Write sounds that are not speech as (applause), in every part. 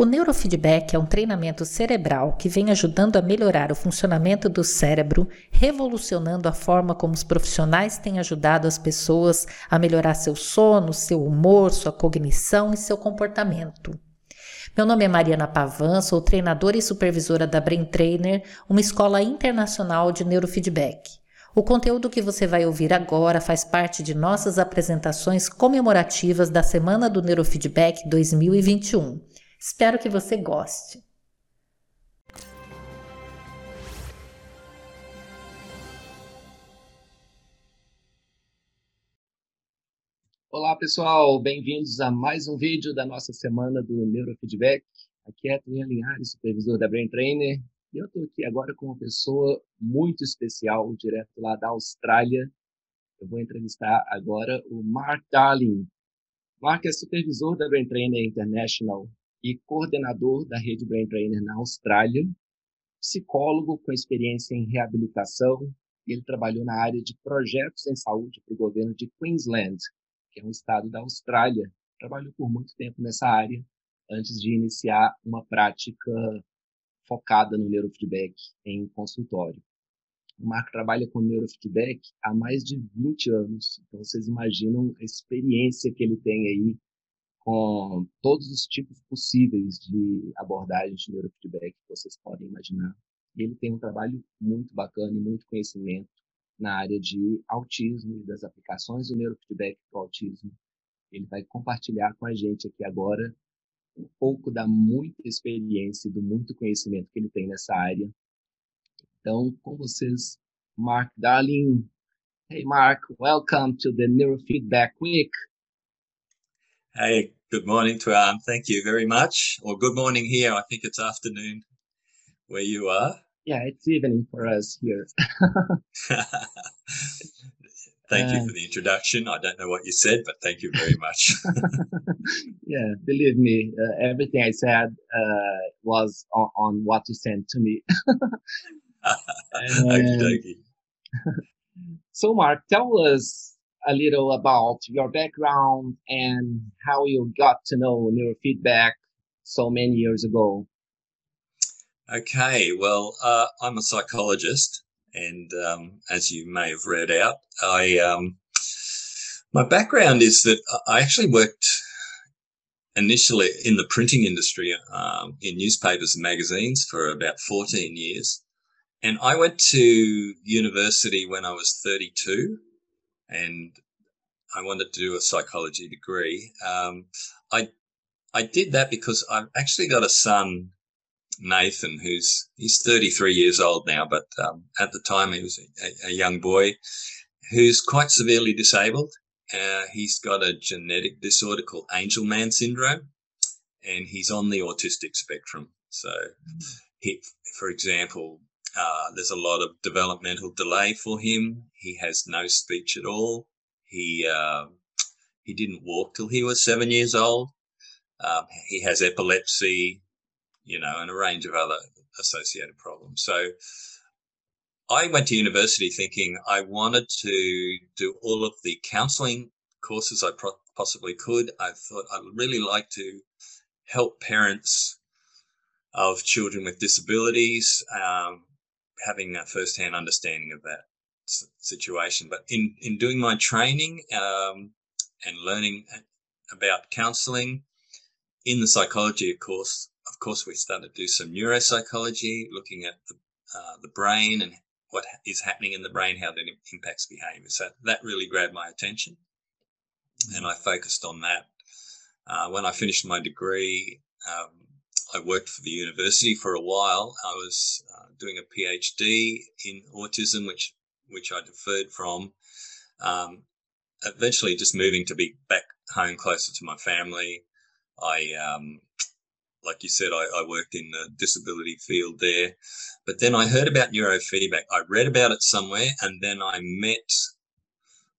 O neurofeedback é um treinamento cerebral que vem ajudando a melhorar o funcionamento do cérebro, revolucionando a forma como os profissionais têm ajudado as pessoas a melhorar seu sono, seu humor, sua cognição e seu comportamento. Meu nome é Mariana Pavan, sou treinadora e supervisora da Brain Trainer, uma escola internacional de neurofeedback. O conteúdo que você vai ouvir agora faz parte de nossas apresentações comemorativas da Semana do Neurofeedback 2021. Espero que você goste. Olá pessoal, bem-vindos a mais um vídeo da nossa semana do Neurofeedback. Aqui é Tânia Linhares, supervisor da Brain Trainer, e eu estou aqui agora com uma pessoa muito especial, direto lá da Austrália. Eu vou entrevistar agora o Mark Darling. Mark é supervisor da Brain Trainer International e coordenador da rede Brain Trainer na Austrália, psicólogo com experiência em reabilitação, e ele trabalhou na área de projetos em saúde para o governo de Queensland, que é um estado da Austrália. Trabalhou por muito tempo nessa área antes de iniciar uma prática focada no neurofeedback em consultório. O Marco trabalha com neurofeedback há mais de 20 anos, então vocês imaginam a experiência que ele tem aí com todos os tipos possíveis de abordagem de neurofeedback que vocês podem imaginar. Ele tem um trabalho muito bacana e muito conhecimento na área de autismo e das aplicações do neurofeedback para o autismo. Ele vai compartilhar com a gente aqui agora um pouco da muita experiência e do muito conhecimento que ele tem nessa área. Então, com vocês, Mark Darling. Hey, Mark, welcome to the Neurofeedback Week. Hey, good morning, Tuan. Thank you very much. Or good morning here. I think it's afternoon where you are. Yeah, it's evening for us here. (laughs) (laughs) thank uh, you for the introduction. I don't know what you said, but thank you very much. (laughs) yeah, believe me, uh, everything I said uh, was on, on, what you sent to me. Okie so, Mark, tell us a little about your background and how you got to know neurofeedback so many years ago. Okay, well, uh, I'm a psychologist, and um, as you may have read out, I um, my background is that I actually worked initially in the printing industry um, in newspapers and magazines for about 14 years. And I went to university when I was 32 and I wanted to do a psychology degree. Um, I I did that because I've actually got a son, Nathan, who's he's 33 years old now, but um, at the time he was a, a, young boy who's quite severely disabled. Uh, he's got a genetic disorder called Angelman syndrome, and he's on the autistic spectrum. So, he, for example, uh, there's a lot of developmental delay for him. He has no speech at all. He uh, he didn't walk till he was seven years old. Um, he has epilepsy, you know, and a range of other associated problems. So I went to university thinking I wanted to do all of the counselling courses I pro- possibly could. I thought I'd really like to help parents of children with disabilities, um, having a first-hand understanding of that situation. But in in doing my training um, and learning about counselling in the psychology of course, of course, we started to do some neuropsychology, looking at the uh, the brain and what is happening in the brain, how that impacts behaviour. So that really grabbed my attention, and I focused on that. Uh, when I finished my degree, um, I worked for the university for a while. I was doing a PhD in autism, which which I deferred from. Um, eventually, just moving to be back home closer to my family. I, um, like you said, I, I, worked in the disability field there. But then I heard about neurofeedback. I read about it somewhere, and then I met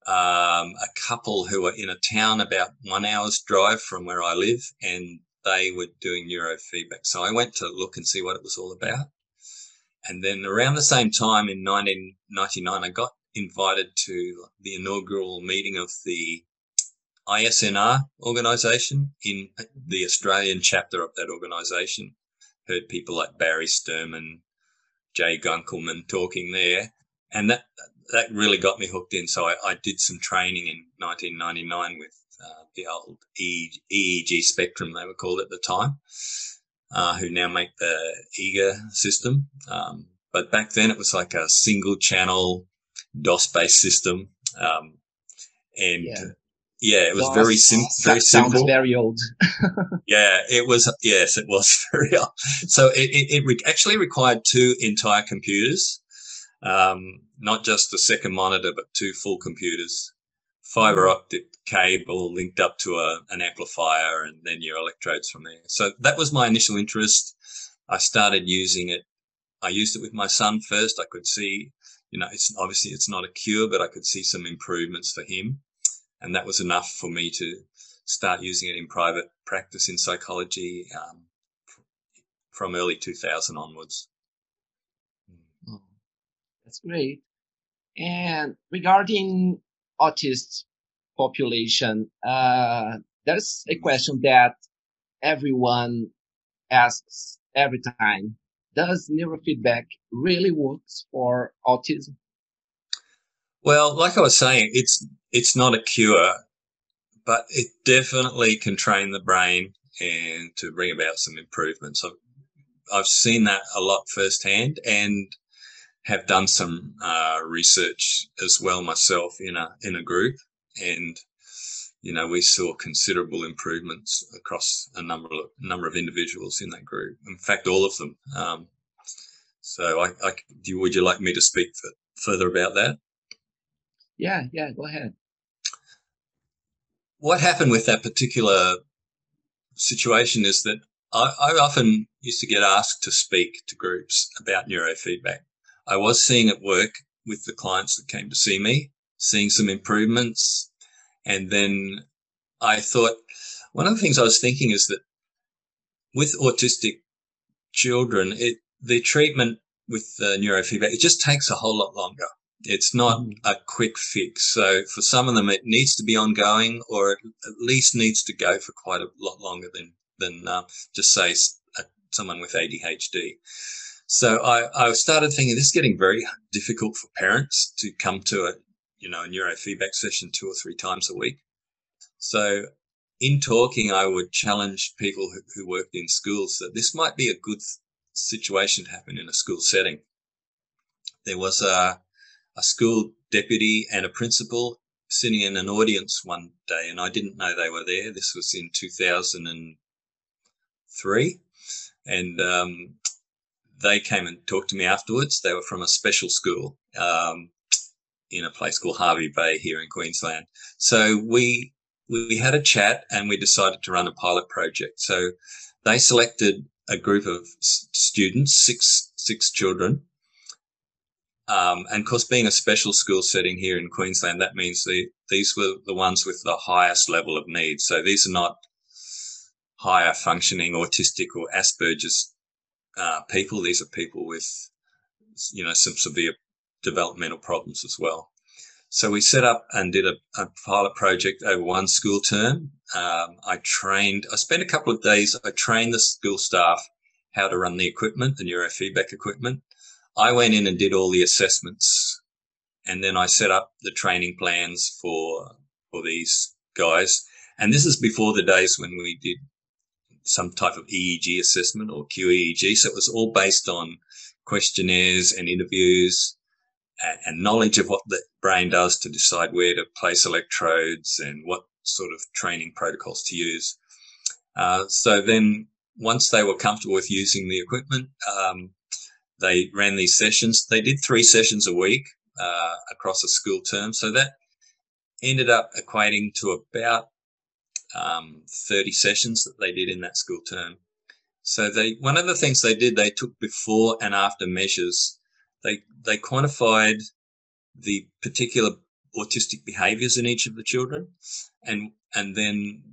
um, a couple who were in a town about one hour's drive from where I live, and they were doing neurofeedback. So I went to look and see what it was all about. And then around the same time in 1999, I got invited to the inaugural meeting of the ISNR organisation in the Australian chapter of that organisation. Heard people like Barry Sterman, Jay Gunkelman talking there, and that that really got me hooked in. So I, I did some training in 1999 with uh, the old EEG Spectrum, they were called at the time, uh, who now make the EEGer system. Um, but back then it was like a single channel DOS based system. Um, and yeah. yeah. it was DOS, very simple. Very simple. very old. (laughs) yeah, it was. Yes, it was (laughs) very old. So it, it, it re- actually required two entire computers, um, not just the second monitor, but two full computers fiber optic cable linked up to a, an amplifier and then your electrodes from there. So that was my initial interest. I started using it. I used it with my son first. I could see, you know, it's obviously it's not a cure, but I could see some improvements for him. And that was enough for me to start using it in private practice in psychology um, from early 2000 onwards. Oh, that's great. And regarding autist population, uh, there's a question that everyone asks every time. Does neurofeedback really works for autism? Well, like I was saying, it's it's not a cure, but it definitely can train the brain and to bring about some improvements. I've, I've seen that a lot firsthand, and have done some uh, research as well myself in a in a group, and you know we saw considerable improvements across a number of number of individuals in that group. In fact, all of them. Um, so, I, I do, would you like me to speak for, further about that? Yeah, yeah, go ahead. What happened with that particular situation is that I, I often used to get asked to speak to groups about neurofeedback I was seeing it work with the clients that came to see me, seeing some improvements. And then I thought one of the things I was thinking is that with autistic children, it, the treatment with the neurofeedback, it just takes a whole lot longer. It's not mm. a quick fix. So for some of them, it needs to be ongoing or at least needs to go for quite a lot longer than, than uh, just say someone with ADHD. So I, I started thinking this is getting very difficult for parents to come to a, you know, a neurofeedback session two or three times a week. So in talking, I would challenge people who, who worked in schools that this might be a good situation to happen in a school setting. There was a, a school deputy and a principal sitting in an audience one day, and I didn't know they were there. This was in 2003. And um, they came and talked to me afterwards. They were from a special school um, in a place called Hervey Bay here in Queensland. So we we had a chat and we decided to run a pilot project. So they selected a group of students, six six children. Um, and of course, being a special school setting here in Queensland, that means the, these were the ones with the highest level of need. So these are not higher functioning autistic or Asperger's uh, people. These are people with, you know, some severe developmental problems as well. So we set up and did a, a pilot project over one school term. Um, I trained, I spent a couple of days, I trained the school staff how to run the equipment, the neurofeedback equipment. I went in and did all the assessments and then I set up the training plans for, for these guys. And this is before the days when we did some type of EEG assessment or QEEG. So it was all based on questionnaires and interviews and, and knowledge of what the brain does to decide where to place electrodes and what sort of training protocols to use. Uh, so then once they were comfortable with using the equipment, um, they ran these sessions. They did three sessions a week uh, across a school term. So that ended up equating to about um, 30 sessions that they did in that school term. So they, one of the things they did, they took before and after measures. They, they quantified the particular autistic behaviors in each of the children and, and then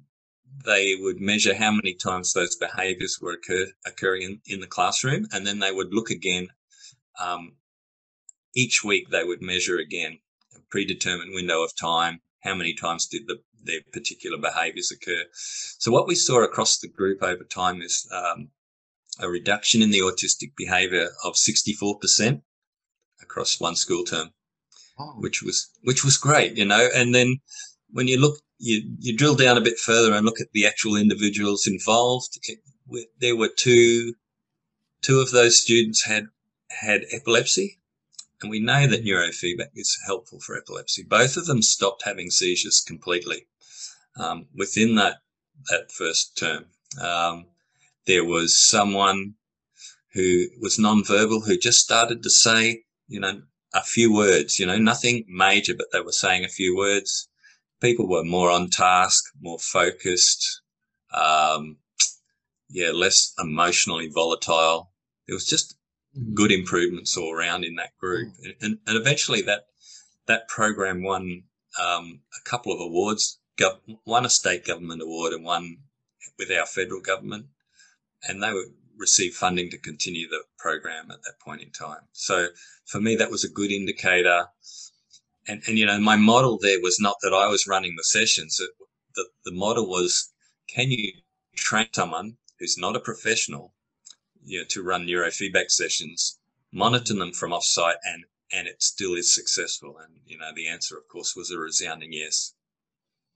they would measure how many times those behaviors were occur, occurring in, in the classroom. And then they would look again, um, each week they would measure again a predetermined window of time. How many times did the their particular behaviours occur. So what we saw across the group over time is um, a reduction in the autistic behaviour of 64% across one school term, oh. which was which was great, you know. And then when you look, you you drill down a bit further and look at the actual individuals involved. It, there were two two of those students had had epilepsy, and we know that neurofeedback is helpful for epilepsy. Both of them stopped having seizures completely um, within that that first term. Um, there was someone who was nonverbal who just started to say, you know, a few words, you know, nothing major, but they were saying a few words. People were more on task, more focused, um, yeah, less emotionally volatile. There was just. Good improvements all around in that group, mm. and, and eventually that that program won um, a couple of awards, gov- one a state government award and one with our federal government, and they were receive funding to continue the program at that point in time. So for me, that was a good indicator. And, and you know, my model there was not that I was running the sessions. It, the, the model was, can you train someone who's not a professional, you know, to run neurofeedback sessions, monitor them from offsite and, and it still is successful? And, you know, the answer, of course, was a resounding yes.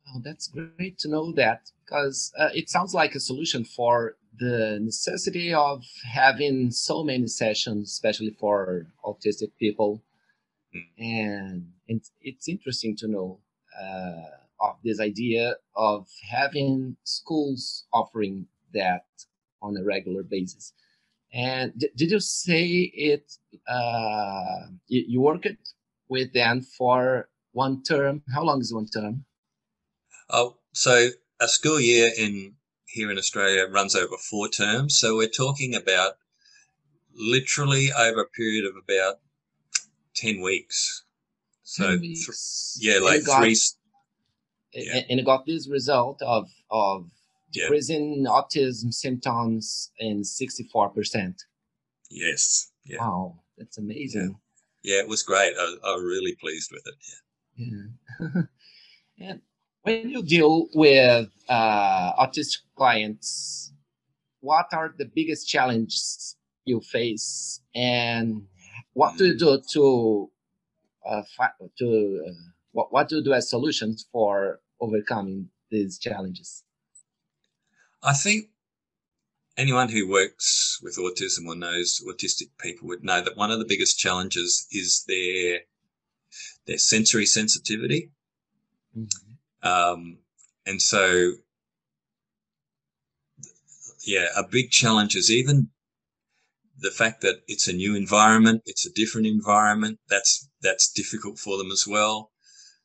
Oh, that's great to know that because uh, it sounds like a solution for the necessity of having so many sessions, especially for autistic people. Mm. And it's, it's interesting to know uh, of this idea of having schools offering that on a regular basis. And did you say it? Uh, you, you worked with them for one term. How long is one term? Oh, so a school year in here in Australia runs over four terms. So we're talking about literally over a period of about 10 weeks. So, 10 weeks. Yeah, like got, three. Yeah. And it got this result of, of yeah. autism symptoms in 64%. Yes. Yeah. Wow, that's amazing. Yeah, yeah it was great. I, I was really pleased with it. Yeah. Yeah. (laughs) and when you deal with uh, autistic clients, what are the biggest challenges you face, and what do you do to uh, to uh, what what do you do as solutions for overcoming these challenges? I think anyone who works with autism or knows autistic people would know that one of the biggest challenges is their their sensory sensitivity. Mm-hmm. Um, and so, yeah, a big challenge is even the fact that it's a new environment, it's a different environment. That's that's difficult for them as well.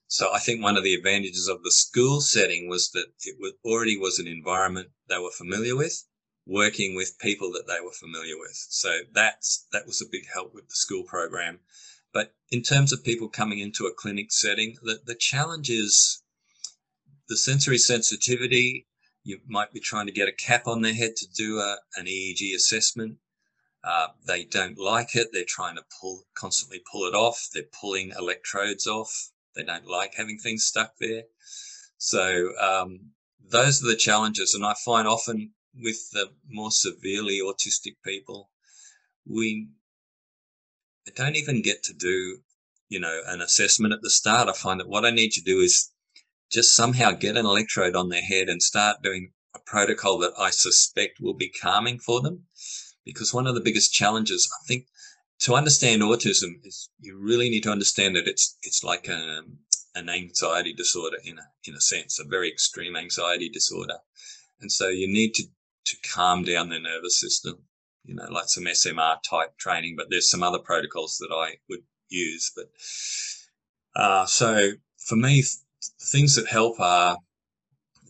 So I think one of the advantages of the school setting was that it was, already was an environment they were familiar with, working with people that they were familiar with. So that's that was a big help with the school program. But in terms of people coming into a clinic setting, the, the challenge is the sensory sensitivity, you might be trying to get a cap on their head to do a, an EEG assessment. Uh, they don't like it. They're trying to pull, constantly pull it off. They're pulling electrodes off. They don't like having things stuck there. So um, those are the challenges. And I find often with the more severely autistic people, we don't even get to do, you know, an assessment at the start. I find that what I need to do is just somehow get an electrode on their head and start doing a protocol that I suspect will be calming for them. Because one of the biggest challenges, I think, to understand autism is you really need to understand that it's it's like a, um, an anxiety disorder in a in a sense, a very extreme anxiety disorder, and so you need to to calm down their nervous system. You know, like some SMR type training, but there's some other protocols that I would use. But uh, so for me, things that help are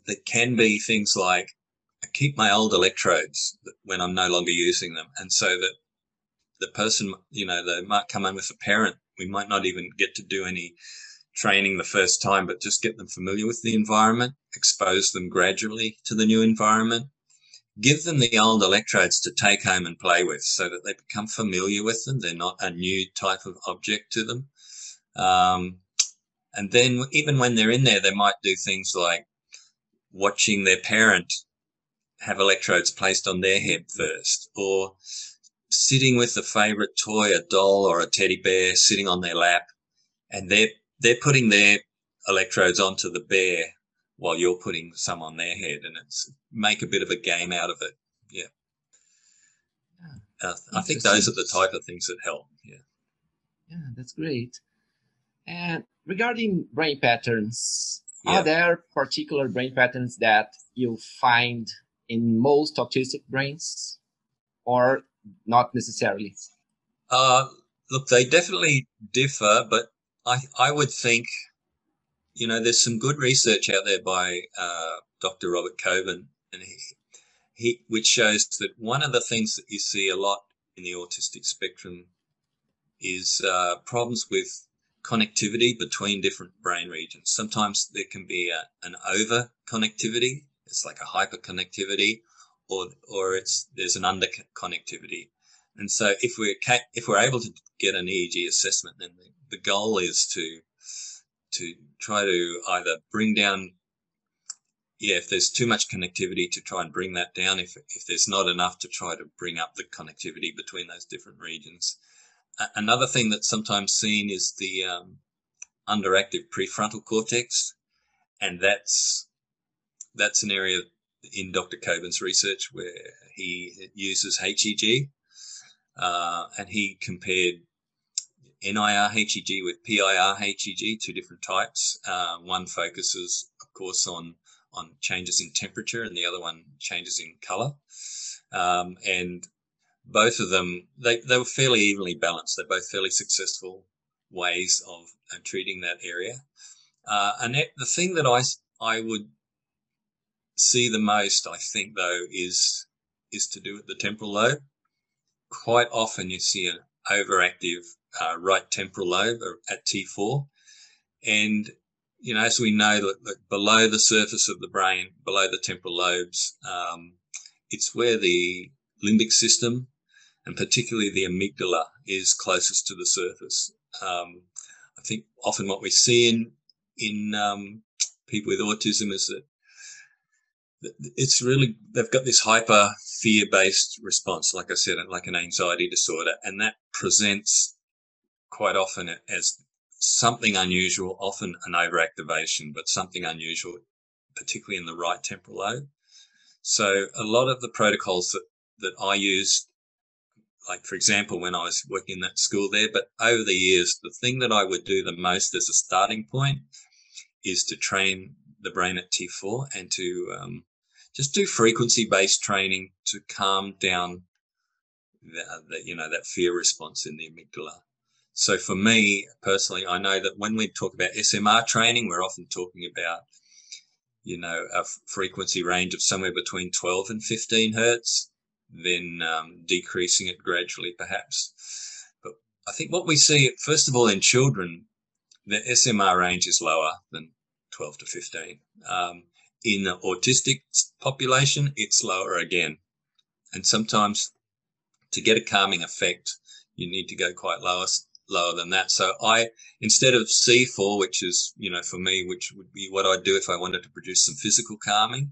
that can be things like I keep my old electrodes when I'm no longer using them, and so that the person, you know, they might come in with a parent. We might not even get to do any training the first time, but just get them familiar with the environment, expose them gradually to the new environment, give them the old electrodes to take home and play with so that they become familiar with them. They're not a new type of object to them. Um, And then even when they're in there, they might do things like watching their parent have electrodes placed on their head first, or sitting with a favorite toy, a doll or a teddy bear sitting on their lap, and they're they're putting their electrodes onto the bear while you're putting some on their head, and it's make a bit of a game out of it. Yeah, uh, I think those are the type of things that help. Yeah, yeah, that's great. And regarding brain patterns, yeah. are there particular brain patterns that you find in most autistic brains, or not necessarily? Uh, look, they definitely differ, but I I would think, you know, there's some good research out there by uh, Dr. Robert Coben, and he, he which shows that one of the things that you see a lot in the autistic spectrum is uh, problems with connectivity between different brain regions. Sometimes there can be a, an over connectivity. It's like a hyperconnectivity, or or it's there's an under connectivity. And so if we're if we're able to get an EEG assessment, then the, the goal is to to try to either bring down yeah, if there's too much connectivity to try and bring that down, if, if there's not enough to try to bring up the connectivity between those different regions. another thing that's sometimes seen is the um, underactive prefrontal cortex, and that's that's an area in Dr. Coben's research where he uses HEG, uh, and he compared NIR HEG with PIR HEG, two different types. Uh, one focuses, of course, on on changes in temperature, and the other one changes in color. Um, and both of them, they, they were fairly evenly balanced. They're both fairly successful ways of treating that area. Uh, and the thing that I, I would see the most, I think, though, is is to do with the temporal lobe. Quite often, you see an overactive uh, right temporal lobe at T4, and you know, as we know, that, below the surface of the brain, below the temporal lobes, um, it's where the limbic system and particularly the amygdala is closest to the surface. Um, I think often what we see in in um, people with autism is that it's really they've got this hyper fear based response, like I said, like an anxiety disorder, and that presents quite often as something unusual, often an overactivation, but something unusual, particularly in the right temporal lobe. So a lot of the protocols that, that I used, like for example, when I was working in that school there, but over the years, the thing that I would do the most as a starting point is to train the brain at T4 and to um, just do frequency based training to calm down the, you know that fear response in the amygdala. So for me personally, I know that when we talk about SMR training, we're often talking about, you know, a frequency range of somewhere between 12 and 15 hertz, then um, decreasing it gradually perhaps. But I think what we see, first of all, in children, the SMR range is lower than 12 to 15. Um, in the autistic population, it's lower again. And sometimes to get a calming effect, you need to go quite low, lower than that. So I, instead of C4, which is, you know, for me, which would be what I'd do if I wanted to produce some physical calming,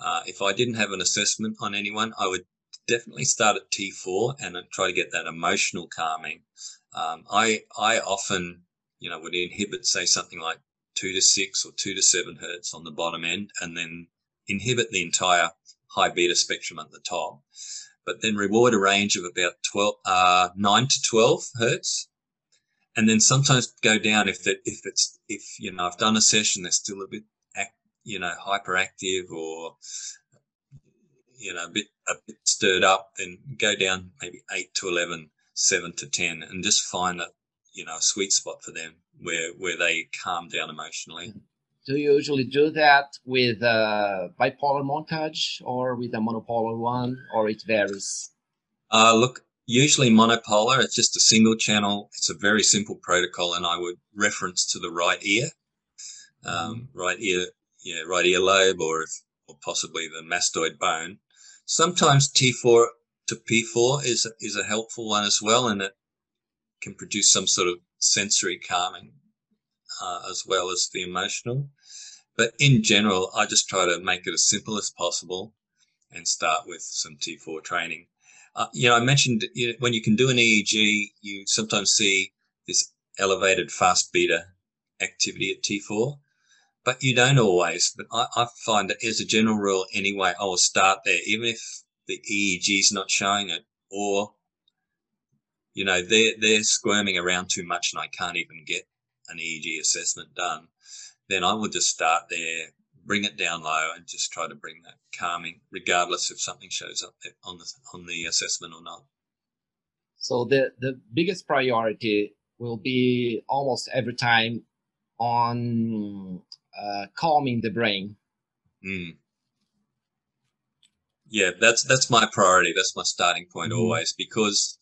uh, if I didn't have an assessment on anyone, I would definitely start at T4 and try to get that emotional calming. Um, I, I often, you know, would inhibit, say, something like two to six or two to seven hertz on the bottom end, and then inhibit the entire high beta spectrum at the top but then reward a range of about 12, uh, 9 to 12 hertz. And then sometimes go down if that, if it's, if, you know, I've done a session that's still a bit, act, you know, hyperactive or, you know, a bit, a bit stirred up, then go down maybe 8 to 11, 7 to 10 and just find a, you know, a sweet spot for them where, where they calm down emotionally. Do you usually do that with a bipolar montage or with a monopolar one, or it varies? Uh, look, usually monopolar. It's just a single channel. It's a very simple protocol, and I would reference to the right ear, um, mm-hmm. right ear, yeah, right ear lobe, or if, or possibly the mastoid bone. Sometimes T4 to P4 is is a helpful one as well, and it can produce some sort of sensory calming uh, as well as the emotional. But in general, I just try to make it as simple as possible and start with some T4 training. Uh, you know, I mentioned you know, when you can do an EEG, you sometimes see this elevated fast beta activity at T4, but you don't always. But I, I find that as a general rule, anyway, I will start there, even if the EEG is not showing it, or you know they're they're squirming around too much and I can't even get an EEG assessment done. Then I will just start there, bring it down low, and just try to bring that calming, regardless if something shows up on the on the assessment or not. So the the biggest priority will be almost every time on uh, calming the brain. Mm. Yeah, that's that's my priority. That's my starting point mm. always because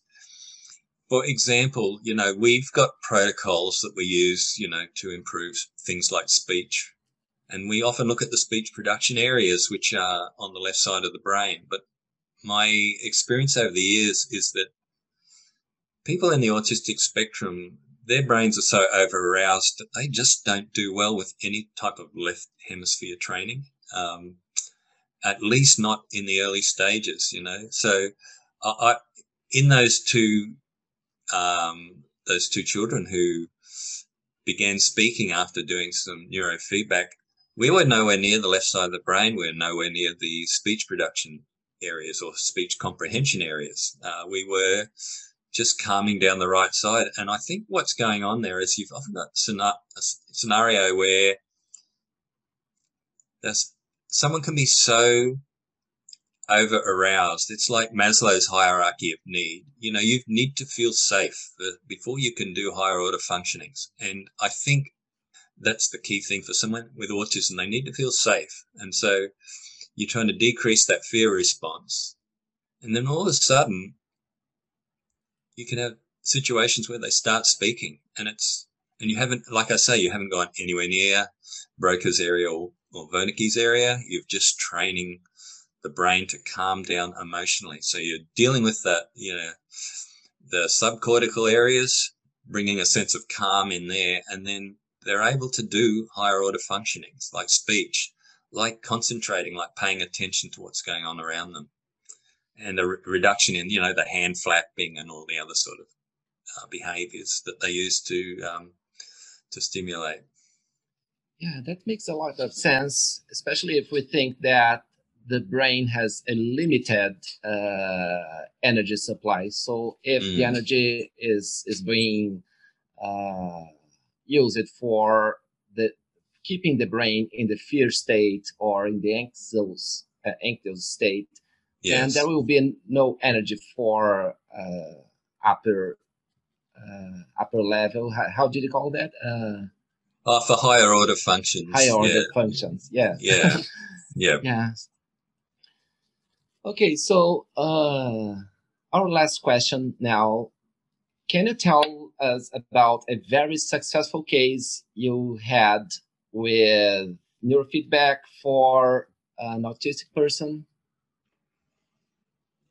for example, you know, we've got protocols that we use, you know, to improve things like speech. And we often look at the speech production areas, which are on the left side of the brain. But my experience over the years is that people in the autistic spectrum their brains are so over aroused that they just don't do well with any type of left hemisphere training. Um, at least not in the early stages, you know. So, I, I in those two um, those two children who began speaking after doing some neurofeedback, we were nowhere near the left side of the brain. We were nowhere near the speech production areas or speech comprehension areas. Uh, we were just calming down the right side. And I think what's going on there is you've often got a scenario where there's someone can be so over aroused. It's like Maslow's hierarchy of need. You know, you need to feel safe before you can do higher order functionings. And I think that's the key thing for someone with autism. They need to feel safe. And so you're trying to decrease that fear response. And then all of a sudden, you can have situations where they start speaking and it's and you haven't like i say you haven't gone anywhere near broca's area or, or wernicke's area You've just training the brain to calm down emotionally so you're dealing with that you know the subcortical areas bringing a sense of calm in there and then they're able to do higher order functionings like speech like concentrating like paying attention to what's going on around them and a re- reduction in you know the hand flapping and all the other sort of uh, behaviors that they use to um, to stimulate. Yeah, that makes a lot of sense, especially if we think that the brain has a limited uh, energy supply. So if mm. the energy is is being uh, used for the keeping the brain in the fear state or in the anxious uh, anxious state, yes. and there will be no energy for uh, upper uh, upper level. How, how did you call that? Uh, uh, for higher order functions. Higher order yeah. functions. Yeah. Yeah. (laughs) yeah. yeah. Okay, so uh, our last question now. Can you tell us about a very successful case you had with neurofeedback for an autistic person?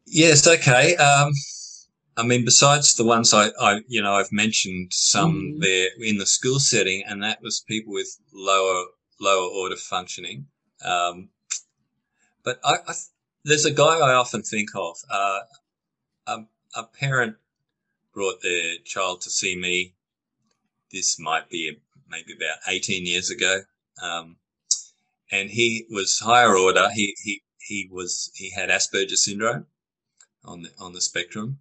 Yes, okay. Um, I mean, besides the ones I, I, you know, I've mentioned some mm. there in the school setting, and that was people with lower lower order functioning. Um, but I, I, there's a guy I often think of. Uh, a, a, parent brought their child to see me. This might be maybe about 18 years ago, um, and he was higher order. He he he was he had Asperger's syndrome on the on the spectrum,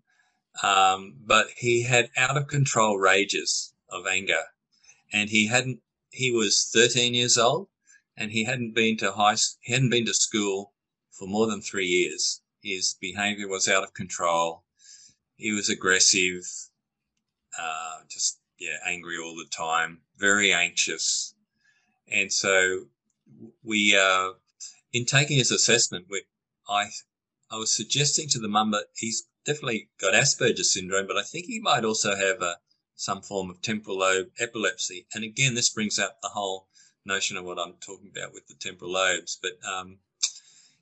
um, but he had out of control rages of anger, and he hadn't. He was 13 years old, and he hadn't been to high. He hadn't been to school for more than three years. His behaviour was out of control. He was aggressive, uh, just yeah, angry all the time, very anxious, and so we, uh, in taking his assessment, we, I I was suggesting to the mum that he's definitely got Asperger's syndrome, but I think he might also have a, some form of temporal lobe epilepsy. And again, this brings up the whole notion of what I'm talking about with the temporal lobes. But um,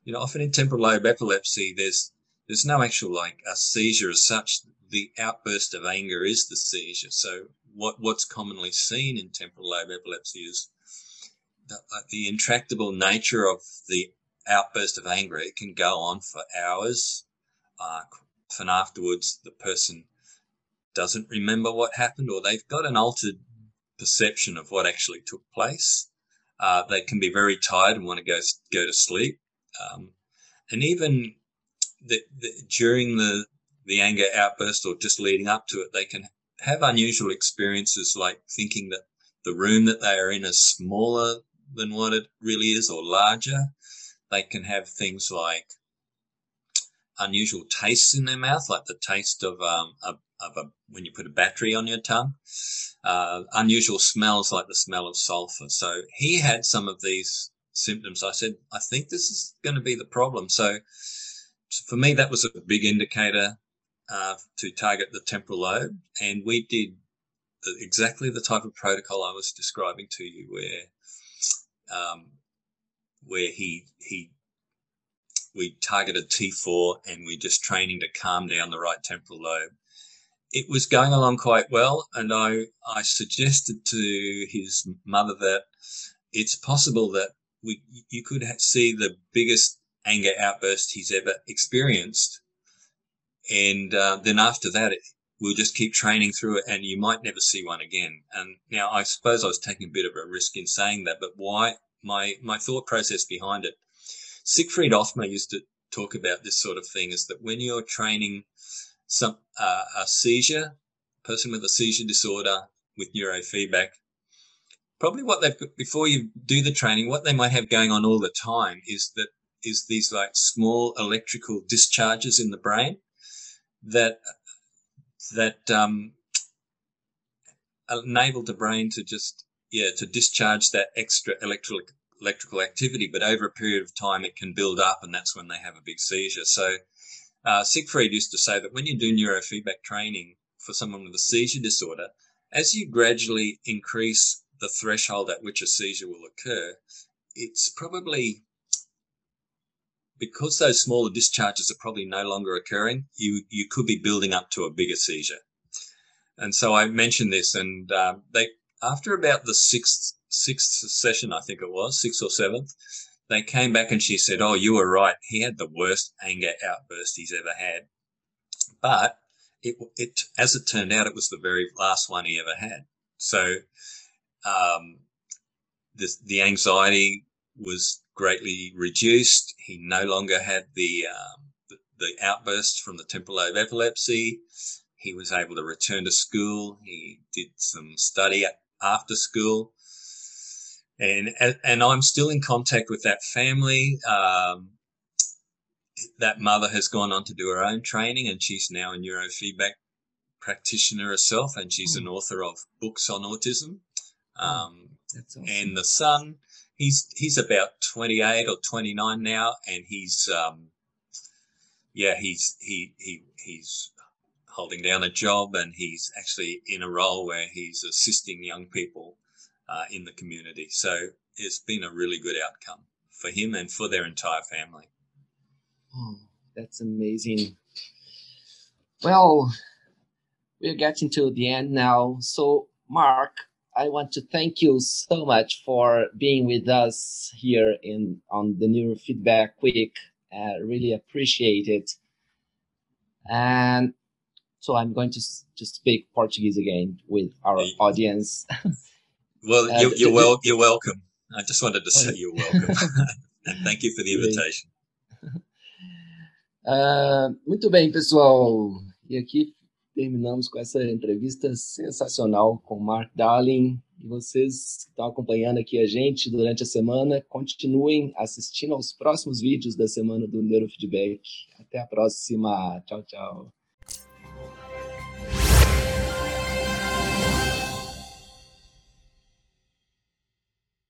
you know, often in temporal lobe epilepsy, there's there's no actual like a seizure as such. The outburst of anger is the seizure. So what what's commonly seen in temporal lobe epilepsy is the, the intractable nature of the outburst of anger. It can go on for hours. Uh, often afterwards, the person doesn't remember what happened, or they've got an altered perception of what actually took place. Uh, they can be very tired and want to go go to sleep, um, and even the, the, during the the anger outburst or just leading up to it, they can have unusual experiences like thinking that the room that they are in is smaller than what it really is or larger. They can have things like unusual tastes in their mouth, like the taste of um, a, of a when you put a battery on your tongue. Uh, unusual smells like the smell of sulfur. So he had some of these symptoms. I said, I think this is going to be the problem. So for me, that was a big indicator uh, to target the temporal lobe, and we did exactly the type of protocol I was describing to you, where um, where he he we targeted T4 and we just training to calm down the right temporal lobe. It was going along quite well, and I I suggested to his mother that it's possible that we you could see the biggest anger outburst he's ever experienced and uh, then after that, it, we'll just keep training through it, and you might never see one again. And now, I suppose I was taking a bit of a risk in saying that, but why? My my thought process behind it. Siegfried Othmer used to talk about this sort of thing: is that when you're training some uh, a seizure, person with a seizure disorder with neurofeedback, probably what they've before you do the training, what they might have going on all the time is that is these like small electrical discharges in the brain that that um, enabled the brain to just yeah to discharge that extra electrical electrical activity, but over a period of time it can build up, and that's when they have a big seizure. So uh, Siegfried used to say that when you do neurofeedback training for someone with a seizure disorder, as you gradually increase the threshold at which a seizure will occur, it's probably because those smaller discharges are probably no longer occurring, you, you could be building up to a bigger seizure. And so I mentioned this, and um, they after about the sixth sixth session, I think it was sixth or seventh, they came back and she said, "Oh, you were right. He had the worst anger outburst he's ever had." But it, it as it turned out, it was the very last one he ever had. So um, the the anxiety was greatly reduced. He no longer had the, um, the, the outbursts from the temporal lobe epilepsy. He was able to return to school. He did some study after school. And, and I'm still in contact with that family. Um, that mother has gone on to do her own training and she's now a neurofeedback practitioner herself and she's mm. an author of books on autism. Um, awesome. And the son he's he's about 28 or 29 now and he's um, yeah he's he he he's holding down a job and he's actually in a role where he's assisting young people uh, in the community. So it's been a really good outcome for him and for their entire family. Oh that's amazing. Well we're getting to the end now. So mark I want to thank you so much for being with us here in on the Neurofeedback Week. I really appreciate it. And so I'm going to to speak Portuguese again with our audience. (laughs) Well, you're, you're, well, you're welcome. I just wanted to say you're welcome. (laughs) and (laughs) thank you for the invitation. Uh, muito bem, pessoal. E aqui terminamos com essa entrevista sensacional com Mark Darling. E vocês que estão acompanhando aqui a gente durante a semana, continuem assistindo aos próximos vídeos da semana do Neurofeedback. Até a próxima. Tchau, tchau.